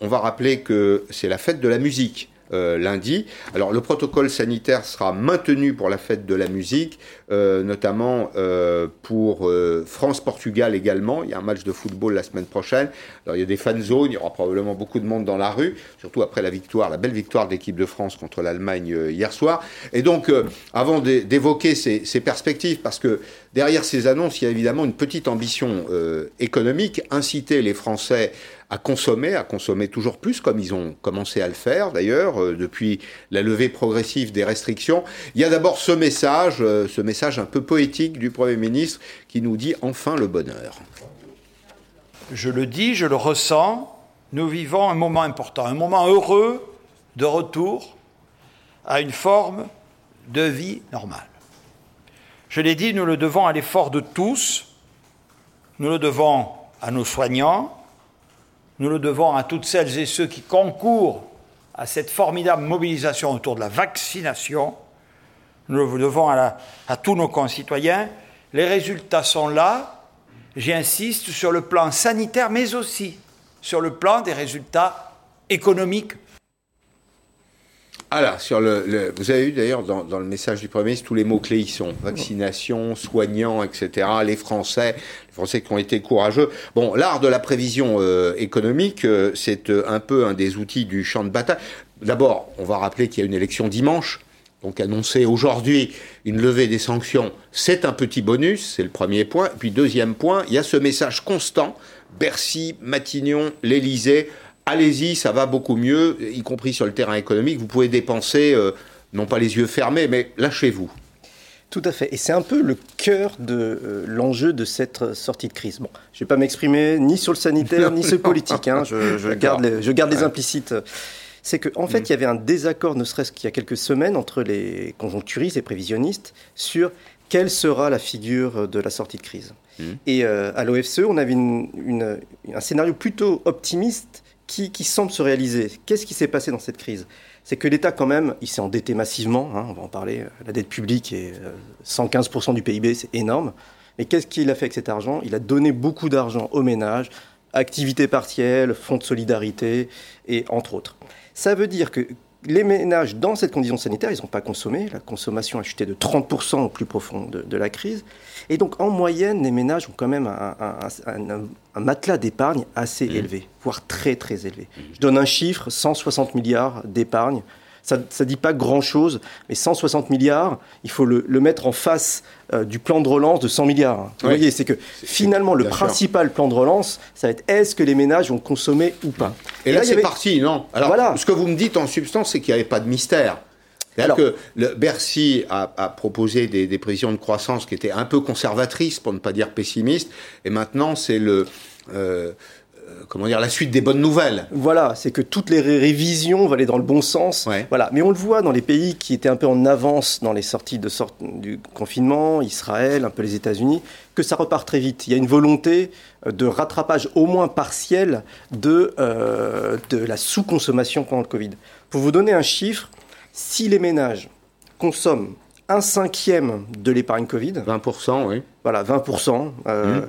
On va rappeler que c'est la fête de la musique. Euh, lundi. Alors le protocole sanitaire sera maintenu pour la fête de la musique, euh, notamment euh, pour France-Portugal également. Il y a un match de football la semaine prochaine. Alors il y a des fan zones, il y aura probablement beaucoup de monde dans la rue, surtout après la victoire, la belle victoire de l'équipe de France contre l'Allemagne hier soir. Et donc avant d'évoquer ces, ces, perspectives, parce que derrière ces annonces, il y a évidemment une petite ambition économique, inciter les Français à consommer, à consommer toujours plus, comme ils ont commencé à le faire d'ailleurs euh, depuis la levée progressive des restrictions. Il y a d'abord ce message, euh, ce message un peu poétique du Premier ministre qui nous dit enfin le bonheur. Je le dis, je le ressens, nous vivons un moment important, un moment heureux de retour à une forme de vie normale. Je l'ai dit, nous le devons à l'effort de tous, nous le devons à nos soignants, nous le devons à toutes celles et ceux qui concourent à cette formidable mobilisation autour de la vaccination. Nous le devons à, tous nos concitoyens. Les résultats sont là. J'insiste sur le plan sanitaire, mais aussi sur le plan des résultats économiques ah sur le, vous avez eu d'ailleurs dans, le message du Premier ministre tous les mots-clés y sont. Vaccination, soignants, etc. Les Français, les Français qui ont été courageux. Bon, l'art de la prévision euh, économique, euh, c'est euh, un peu un des outils du champ de bataille. D'abord, on va rappeler qu'il y a une élection dimanche. Donc annoncer aujourd'hui une levée des sanctions, c'est un petit bonus, c'est le premier point. Et puis deuxième point, il y a ce message constant, Bercy, Matignon, l'Élysée, allez-y, ça va beaucoup mieux, y compris sur le terrain économique. Vous pouvez dépenser, euh, non pas les yeux fermés, mais lâchez-vous. Tout à fait. Et c'est un peu le cœur de euh, l'enjeu de cette sortie de crise. Bon, je ne vais pas m'exprimer ni sur le sanitaire, ni sur le politique. Hein. Je, garde les, je garde les implicites. C'est qu'en en fait, mm. il y avait un désaccord, ne serait-ce qu'il y a quelques semaines, entre les conjoncturistes et prévisionnistes sur quelle sera la figure de la sortie de crise. Mm. Et euh, à l'OFCE, on avait un scénario plutôt optimiste qui, semble se réaliser. Qu'est-ce qui s'est passé dans cette crise? C'est que l'État, quand même, il s'est endetté massivement, hein, on va en parler, la dette publique est 115% euh, du PIB, c'est énorme. Mais qu'est-ce qu'il a fait avec cet argent? Il a donné beaucoup d'argent aux ménages, activités partielles, fonds de solidarité, et entre autres. Ça veut dire que les ménages, dans cette condition sanitaire, ils n'ont pas consommé. La consommation a chuté de 30% au plus profond de, la crise. Et donc, en moyenne, les ménages ont quand même un, matelas d'épargne assez mmh. élevé, voire très, très élevé. Mmh. Je donne un chiffre, 160 milliards d'épargne ça ne dit pas grand-chose, mais 160 milliards, il faut le, mettre en face euh, du plan de relance de 100 milliards. Vous voyez, c'est que finalement, le principal plan de relance, ça va être est-ce que les ménages vont consommer ou pas Et, là, c'est parti, non? Alors, voilà. ce que vous me dites en substance, c'est qu'il n'y avait pas de mystère. Alors, que le Bercy a, proposé des, prévisions de croissance qui étaient un peu conservatrices, pour ne pas dire pessimistes, et maintenant c'est le, euh, comment dire, la suite des bonnes nouvelles. Voilà, c'est que toutes les révisions vont aller dans le bon sens. Voilà, mais on le voit dans les pays qui étaient un peu en avance dans les sorties de du confinement, Israël, un peu les États-Unis, que ça repart très vite. Il y a une volonté euh, de rattrapage au moins partiel de, euh, de la sous-consommation pendant le Covid. Pour vous donner un chiffre, si les ménages consomment un cinquième de l'épargne Covid. 20%, oui. Voilà, 20%. Euh, mmh.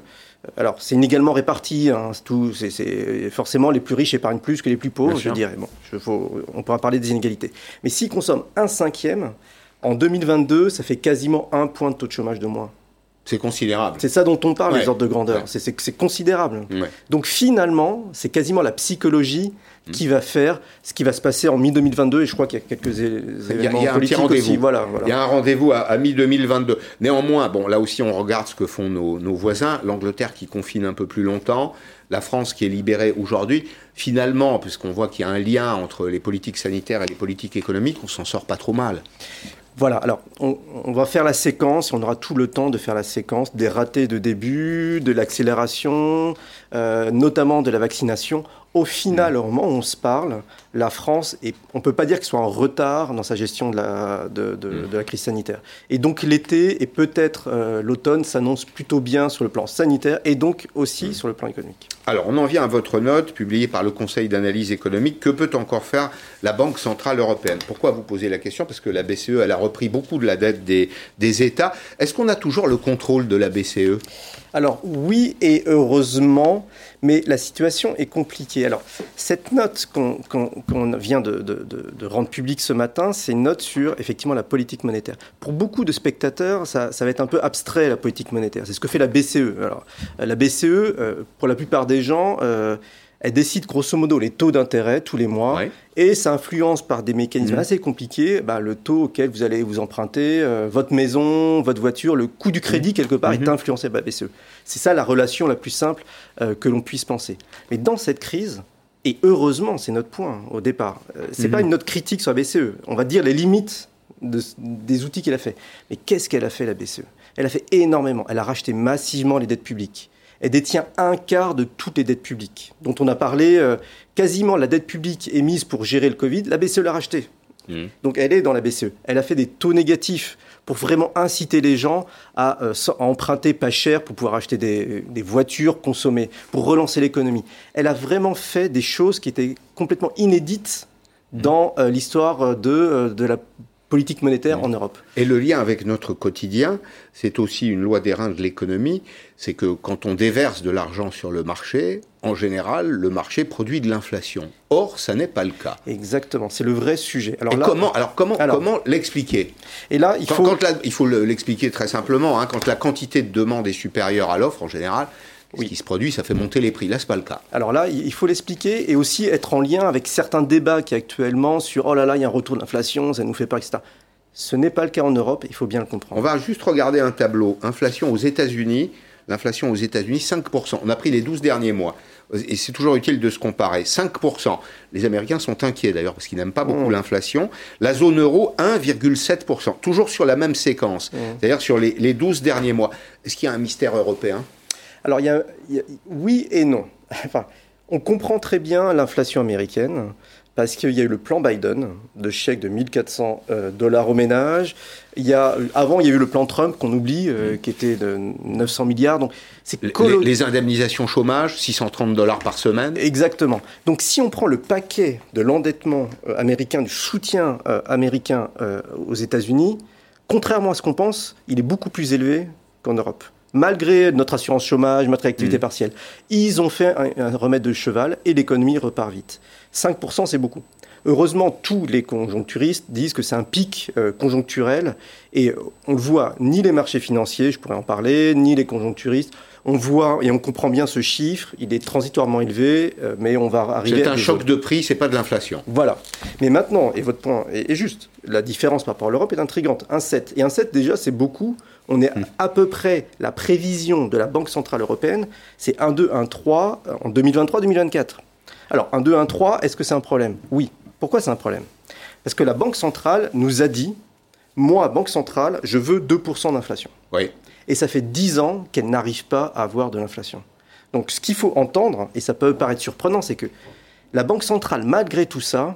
Alors, c'est inégalement réparti. Hein, tout, c'est, forcément, les plus riches épargnent plus que les plus pauvres, je dirais. Bon, on pourra parler des inégalités. Mais s'ils consomment un cinquième, en 2022, ça fait quasiment un point de taux de chômage de moins. C'est considérable. C'est ça dont on parle, les ordres de grandeur. C'est considérable. Donc finalement, c'est quasiment la psychologie. Qui va faire ce qui va se passer en mi-2022. Et je crois qu'il y a quelques événements il y a, politiques un aussi. Voilà, Il y a un rendez-vous à, mi-2022. Néanmoins, bon, là aussi, on regarde ce que font nos, nos voisins. L'Angleterre qui confine un peu plus longtemps, la France qui est libérée aujourd'hui. Finalement, puisqu'on voit qu'il y a un lien entre les politiques sanitaires et les politiques économiques, on s'en sort pas trop mal. Voilà, alors on, va faire la séquence, on aura tout le temps de faire la séquence des ratés de début, de l'accélération, euh, notamment de la vaccination. Au final, au moment où on se parle, la France, on ne peut pas dire qu'elle soit en retard dans sa gestion de la, de, mm. la crise sanitaire. Et donc l'été et peut-être euh, l'automne s'annoncent plutôt bien sur le plan sanitaire et donc aussi mm. sur le plan économique. Alors on en vient à votre note publiée par le Conseil d'analyse économique. Que peut encore faire la Banque Centrale Européenne? Pourquoi vous posez la question? Parce que la BCE, elle a repris beaucoup de la dette des, des États. Est-ce qu'on a toujours le contrôle de la BCE alors oui et heureusement, mais la situation est compliquée. Alors cette note qu'on vient de, rendre publique ce matin, c'est une note sur effectivement la politique monétaire. Pour beaucoup de spectateurs, ça, va être un peu abstrait la politique monétaire. C'est ce que fait la BCE. Alors la BCE, euh, pour la plupart des gens, euh, elle décide grosso modo les taux d'intérêt tous les mois et ça influence par des mécanismes mmh. assez compliqués bah, le taux auquel vous allez vous emprunter, euh, votre maison, votre voiture, le coût du crédit mmh. quelque part est mmh. influencé par la BCE. C'est ça la relation la plus simple euh, que l'on puisse penser. Mais dans cette crise, et heureusement, c'est notre point au départ, euh, c'est pas une note critique sur la BCE. On va dire les limites des outils qu'elle a fait. Mais qu'est-ce qu'elle a fait la BCE Elle a fait énormément. Elle a racheté massivement les dettes publiques elle détient un quart de toutes les dettes publiques, dont on a parlé euh, quasiment la dette publique émise pour gérer le Covid, la BCE l'a rachetée. Mmh. Donc elle est dans la BCE. Elle a fait des taux négatifs pour vraiment inciter les gens à, euh, emprunter pas cher pour pouvoir acheter des, voitures consommées, pour relancer l'économie. Elle a vraiment fait des choses qui étaient complètement inédites mmh. dans euh, l'histoire de, de la politique monétaire en Europe. Et le lien avec notre quotidien, c'est aussi une loi des reins de l'économie, c'est que quand on déverse de l'argent sur le marché, en général, le marché produit de l'inflation. Or, ça n'est pas le cas. Exactement, c'est le vrai sujet. Alors, comment, alors comment, comment l'expliquer? Et là, il faut, il faut l'expliquer très simplement. Hein, quand la quantité de demande est supérieure à l'offre, en général, ce qui se produit, ça fait monter les prix. Là, ce n'est pas le cas. Alors là, il faut l'expliquer et aussi être en lien avec certains débats qui actuellement sur oh là là, il y a un retour de l'inflation, ça nous fait peur, etc. Ce n'est pas le cas en Europe, il faut bien le comprendre. On va juste regarder un tableau. Inflation aux États-Unis. L'inflation aux États-Unis, 5%. On a pris les 12 derniers mois. Et c'est toujours utile de se comparer. 5%. Les Américains sont inquiets d'ailleurs parce qu'ils n'aiment pas beaucoup mmh. l'inflation. La zone euro, 1,7%. Toujours sur la même séquence. Mmh. C'est-à-dire sur les, les 12 derniers mois. Est-ce qu'il y a un mystère européen? Alors, il y, a, oui et non. Enfin, on comprend très bien l'inflation américaine parce qu'il y a eu le plan Biden de chèque de 1400 euh, dollars au ménage. Il y a, avant, il y a eu le plan Trump qu'on oublie, euh, qui était de 900 milliards. Donc, c'est les, les, indemnisations chômage, 630 dollars par semaine. Exactement. Donc, si on prend le paquet de l'endettement euh, américain, du soutien américain aux États-Unis, contrairement à ce qu'on pense, il est beaucoup plus élevé qu'en Europe malgré notre assurance chômage, notre activité mmh. partielle. Ils ont fait un, remède de cheval et l'économie repart vite. 5%, c'est beaucoup. Heureusement, tous les conjoncturistes disent que c'est un pic euh, conjoncturel et on le voit, ni les marchés financiers, je pourrais en parler, ni les conjoncturistes. On voit et on comprend bien ce chiffre, il est transitoirement élevé, euh, mais on va arriver. C'est un choc de prix, c'est pas de l'inflation. Voilà. Mais maintenant, et votre point est, juste, la différence par rapport à l'Europe est intrigante. Un 7. Et un 7, déjà, c'est beaucoup on est hmm. à peu près, la prévision de la Banque Centrale Européenne, c'est 1, 2, 1, 3 en 2023-2024. Alors, 1, 2, 1, 3, est-ce que c'est un problème? Oui. Pourquoi c'est un problème? Parce que la Banque Centrale nous a dit, moi, Banque Centrale, je veux 2% d'inflation. Oui. Et ça fait 10 ans qu'elle n'arrive pas à avoir de l'inflation. Donc ce qu'il faut entendre, et ça peut paraître surprenant, c'est que la Banque centrale, malgré tout ça,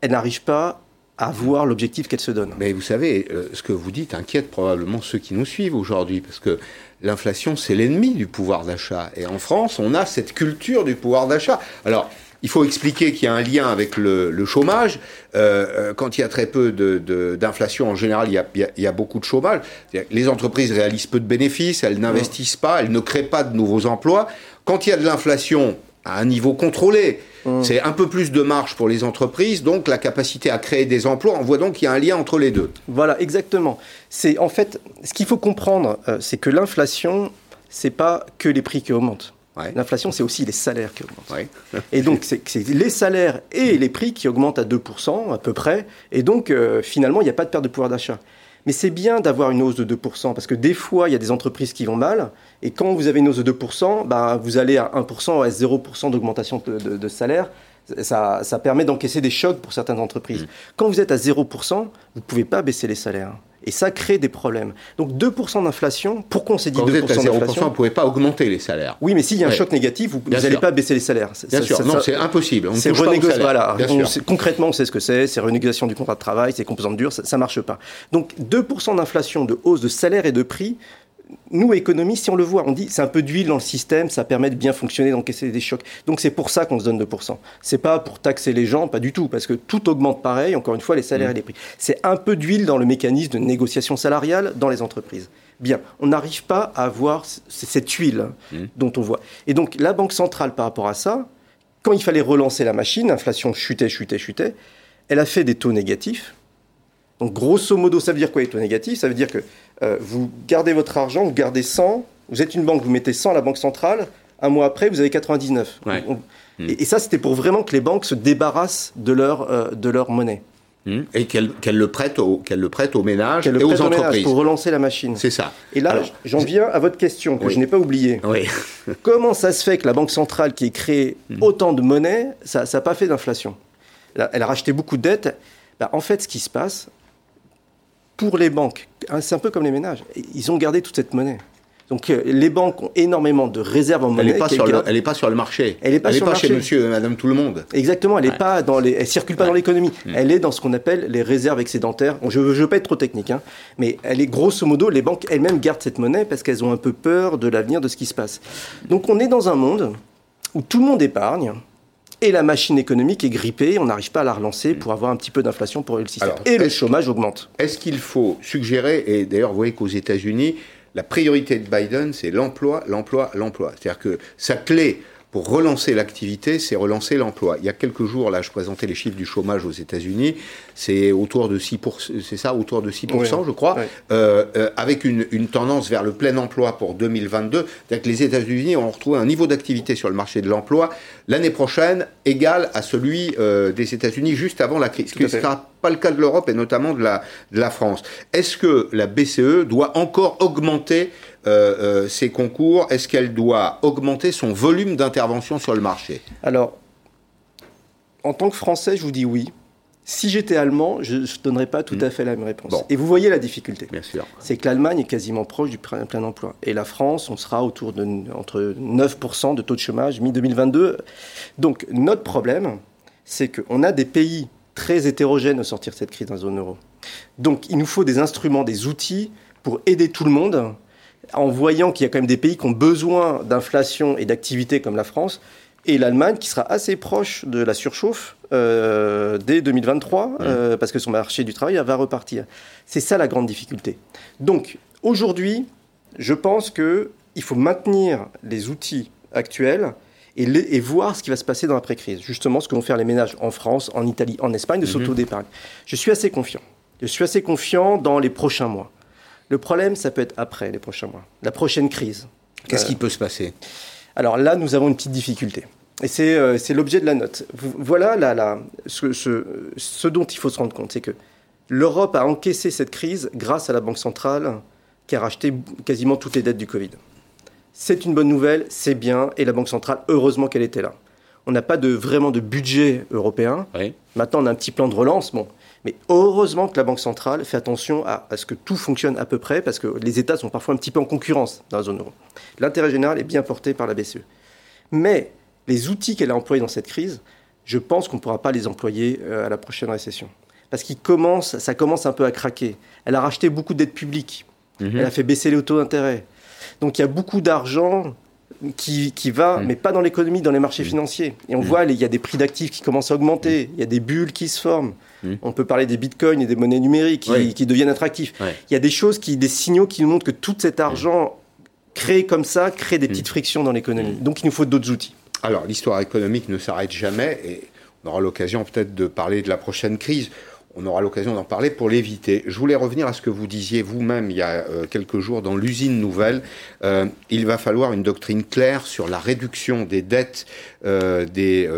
elle n'arrive pas à voir l'objectif qu'elle se donne. Mais vous savez, euh, ce que vous dites inquiète probablement ceux qui nous suivent aujourd'hui, parce que l'inflation, c'est l'ennemi du pouvoir d'achat. Et en France, on a cette culture du pouvoir d'achat. Alors, il faut expliquer qu'il y a un lien avec le, chômage. Euh, euh, quand il y a très peu d'inflation, en général, il y, a, beaucoup de chômage. Les entreprises réalisent peu de bénéfices, elles n'investissent pas, elles ne créent pas de nouveaux emplois. Quand il y a de l'inflation à un niveau contrôlé, mmh. c'est un peu plus de marge pour les entreprises, donc la capacité à créer des emplois, on voit donc qu'il y a un lien entre les deux. Voilà, exactement. C'est en fait, ce qu'il faut comprendre, euh, c'est que l'inflation, c'est pas que les prix qui augmentent. L'inflation, c'est aussi les salaires qui augmentent. Et donc, c'est les salaires et les prix qui augmentent à 2% à peu près. Et donc, euh, finalement, il n'y a pas de perte de pouvoir d'achat. Mais c'est bien d'avoir une hausse de 2%, parce que des fois, il y a des entreprises qui vont mal, et quand vous avez une hausse de 2%, bah, vous allez à 1% à 0% d'augmentation de, salaire. Ça, ça permet d'encaisser des chocs pour certaines entreprises. Mmh. Quand vous êtes à 0%, vous ne pouvez pas baisser les salaires. Et ça crée des problèmes. Donc 2% d'inflation, pourquoi on s'est dit Quand 2% vous êtes à 0%, vous ne pouvez pas augmenter les salaires. Oui, mais s'il y a un choc négatif, vous n'allez pas baisser les salaires. Bien sûr, non, c'est impossible. C'est renégociation. Voilà. concrètement, on sait ce que c'est. C'est renégociation du contrat de travail, c'est composantes dures, ça ne marche pas. Donc 2% d'inflation, de hausse de salaire et de prix, nous, économistes, si on le voit, on dit c'est un peu d'huile dans le système, ça permet de bien fonctionner, d'encaisser des chocs. Donc c'est pour ça qu'on se donne 2%. C'est pas pour taxer les gens, pas du tout, parce que tout augmente pareil, encore une fois, les salaires et les prix. C'est un peu d'huile dans le mécanisme de négociation salariale dans les entreprises. Bien, on n'arrive pas à avoir cette huile mmh. dont on voit. Et donc la Banque centrale, par rapport à ça, quand il fallait relancer la machine, l'inflation chutait, chutait, chutait, elle a fait des taux négatifs. Donc grosso modo, ça veut dire quoi les taux négatifs? Ça veut dire que euh, vous gardez votre argent, vous gardez 100, vous êtes une banque, vous mettez 100 à la banque centrale, un mois après, vous avez 99. Hmm. et, ça, c'était pour vraiment que les banques se débarrassent de leur, euh, de leur monnaie. Hmm. Et qu'elles le prêtent aux, le prête aux ménages et aux entreprises. pour relancer la machine. C'est ça. Et là, j'en viens à votre question que je n'ai pas oubliée. Oui. Comment ça se fait que la Banque centrale qui ait créé hmm. autant de monnaie, ça n'a pas fait d'inflation? Elle a racheté beaucoup de dettes. Bah, en fait, ce qui se passe, pour les banques, c'est un peu comme les ménages, ils ont gardé toute cette monnaie. Donc euh, les banques ont énormément de réserves en monnaie. Elle n'est pas, sur le, pas sur le marché. Elle n'est pas, pas chez monsieur et madame tout le monde. Exactement, elle ne pas dans les, elle circule pas dans l'économie. Mm. Elle est dans ce qu'on appelle les réserves excédentaires. je ne veux pas être trop technique, hein, mais elle est grosso modo, les banques elles-mêmes gardent cette monnaie parce qu'elles ont un peu peur de l'avenir, de ce qui se passe. Donc on est dans un monde où tout le monde épargne, et la machine économique est grippée, on n'arrive pas à la relancer pour avoir un petit peu d'inflation pour le système. et le chômage augmente. Est-ce qu'il faut suggérer, et d'ailleurs vous voyez qu'aux États-Unis, la priorité de Biden, c'est l'emploi, l'emploi, l'emploi. C'est-à-dire que sa clé pour relancer l'activité, c'est relancer l'emploi. Il y a quelques jours, là, je présentais les chiffres du chômage aux États-Unis. C'est autour de 6%, c'est ça, autour de 6%, je crois, euh, euh, avec une, une, tendance vers le plein emploi pour 2022. C'est-à-dire que les États-Unis ont retrouvé un niveau d'activité sur le marché de l'emploi l'année prochaine égal à celui euh, des États-Unis juste avant la crise. Ce qui ne sera pas le cas de l'Europe et notamment de la, de la France. Est-ce que la BCE doit encore augmenter euh, euh, ses concours Est-ce qu'elle doit augmenter son volume d'intervention sur le marché? Alors, en tant que Français, je vous dis oui. Si j'étais allemand, je ne donnerais pas tout à hmm. fait la même réponse. Et vous voyez la difficulté. Bien sûr. C'est que l'Allemagne est quasiment proche du plein, emploi. Et la France, on sera autour de entre 9% de taux de chômage mi-2022. Donc notre problème, c'est qu'on a des pays très hétérogènes au sortir de cette crise dans la zone euro. Donc il nous faut des instruments, des outils pour aider tout le monde en voyant qu'il y a quand même des pays qui ont besoin d'inflation et d'activité comme la France, et l'Allemagne qui sera assez proche de la surchauffe euh, dès 2023, mmh. euh, parce que son marché du travail va repartir. C'est ça la grande difficulté. Donc aujourd'hui, je pense qu'il faut maintenir les outils actuels et, et, voir ce qui va se passer dans l'après-crise. Justement, ce que vont faire les ménages en France, en Italie, en Espagne, de mmh. d'épargne. Je suis assez confiant. Je suis assez confiant dans les prochains mois. Le problème, ça peut être après les prochains mois, la prochaine crise. Qu'est-ce qui peut se passer? Alors là, nous avons une petite difficulté. Et c'est euh, l'objet de la note. Voilà la, ce, ce, dont il faut se rendre compte, c'est que l'Europe a encaissé cette crise grâce à la Banque centrale qui a racheté quasiment toutes les dettes du Covid. C'est une bonne nouvelle, c'est bien, et la Banque centrale, heureusement qu'elle était là. On n'a pas de, vraiment de budget européen. Maintenant, on a un petit plan de relance. Bon, mais heureusement que la Banque centrale fait attention à, ce que tout fonctionne à peu près, parce que les États sont parfois un petit peu en concurrence dans la zone euro. L'intérêt général est bien porté par la BCE. Mais les outils qu'elle a employés dans cette crise, je pense qu'on ne pourra pas les employer à la prochaine récession. Parce que ça commence un peu à craquer. Elle a racheté beaucoup d'aides publiques. Mhm. Elle a fait baisser les taux d'intérêt. Donc il y a beaucoup d'argent qui, va, mm. mais pas dans l'économie, dans les marchés mm. financiers. Et on voit, il y a des prix d'actifs qui commencent à augmenter, il y a des bulles qui se forment. On peut parler des bitcoins et des monnaies numériques qui, deviennent attractifs. Il y a des choses, qui, des signaux qui nous montrent que tout cet argent créé comme ça crée des petites frictions dans l'économie. Donc il nous faut d'autres outils. Alors l'histoire économique ne s'arrête jamais et on aura l'occasion peut-être de parler de la prochaine crise on aura l'occasion d'en parler pour l'éviter. Je voulais revenir à ce que vous disiez vous-même il y a euh, quelques jours dans l'usine nouvelle. Euh, il va falloir une doctrine claire sur la réduction des dettes euh, des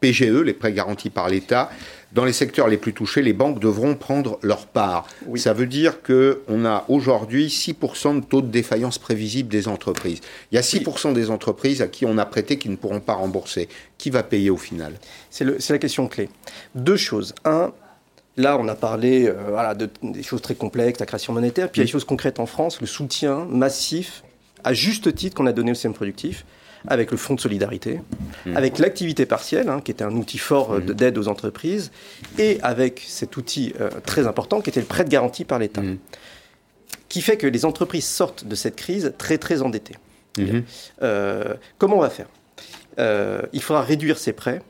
PGE, les prêts garantis par l'État. Dans les secteurs les plus touchés, les banques devront prendre leur part. Ça veut dire qu'on a aujourd'hui 6% de taux de défaillance prévisible des entreprises. Il y a 6% des entreprises à qui on a prêté qui ne pourront pas rembourser. Qui va payer au final? C'est la question clé. Deux choses. Un, Là, on a parlé euh, voilà, de, des choses très complexes, la création monétaire, puis il y a des choses concrètes en France, le soutien massif, à juste titre, qu'on a donné au système productif, avec le fonds de solidarité, mmh. avec l'activité partielle, hein, qui était un outil fort euh, mmh. d'aide aux entreprises, et avec cet outil euh, très important qui était le prêt de garantie par l'État, mmh. qui fait que les entreprises sortent de cette crise très très endettées. comment on va faire? Il faudra réduire ces prêts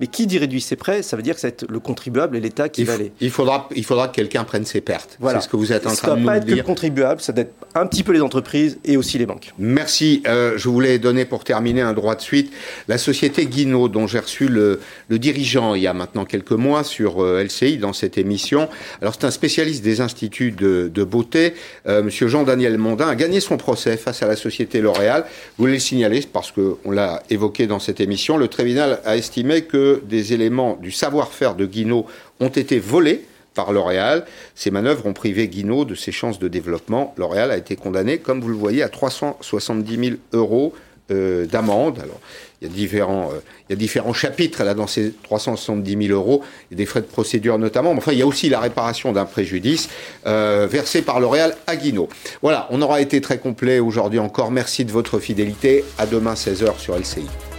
mais qui dit réduire ses prêts Ça veut dire que c'est le contribuable et l'État qui va aller. Il faudra, il faudra que quelqu'un prenne ses pertes. Voilà. C'est ce que vous êtes en train de nous dire. Ça ne pas être que le contribuable, ça doit être un petit peu les entreprises et aussi les banques. Merci. Euh, je voulais donner pour terminer un droit de suite. La société Guinaud, dont j'ai reçu le, le, dirigeant il y a maintenant quelques mois sur euh, LCI dans cette émission. Alors c'est un spécialiste des instituts de, de beauté. Euh, Monsieur Jean-Daniel Mondin a gagné son procès face à la société L'Oréal. Vous voulez le signaler parce qu'on l'a évoqué dans cette émission. Le tribunal a estimé des éléments du savoir-faire de Guinaud ont été volés par L'Oréal. Ces manœuvres ont privé Guinaud de ses chances de développement. L'Oréal a été condamné, comme vous le voyez, à 370 000 euros euh, d'amende. Alors, il y, a différents, euh, il y a différents chapitres là, dans ces 370 000 euros, et des frais de procédure notamment. Enfin, il y a aussi la réparation d'un préjudice euh, versé par L'Oréal à Guinaud. Voilà, on aura été très complet aujourd'hui encore. Merci de votre fidélité. À demain, 16h sur LCI.